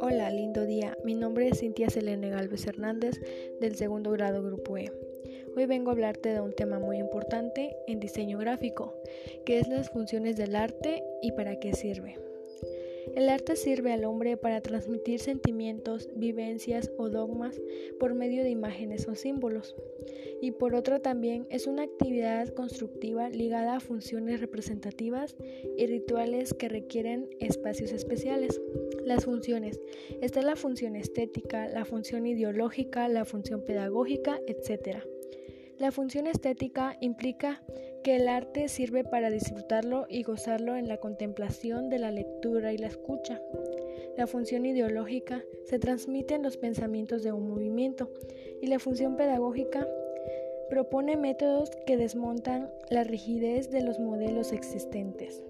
Hola, lindo día. Mi nombre es Cintia Selene Galvez Hernández del segundo grado Grupo E. Hoy vengo a hablarte de un tema muy importante en diseño gráfico, que es las funciones del arte y para qué sirve. El arte sirve al hombre para transmitir sentimientos, vivencias o dogmas por medio de imágenes o símbolos. Y por otra también es una actividad constructiva ligada a funciones representativas y rituales que requieren espacios especiales. Las funciones. Está la función estética, la función ideológica, la función pedagógica, etc. La función estética implica que el arte sirve para disfrutarlo y gozarlo en la contemplación de la lectura y la escucha. La función ideológica se transmite en los pensamientos de un movimiento y la función pedagógica propone métodos que desmontan la rigidez de los modelos existentes.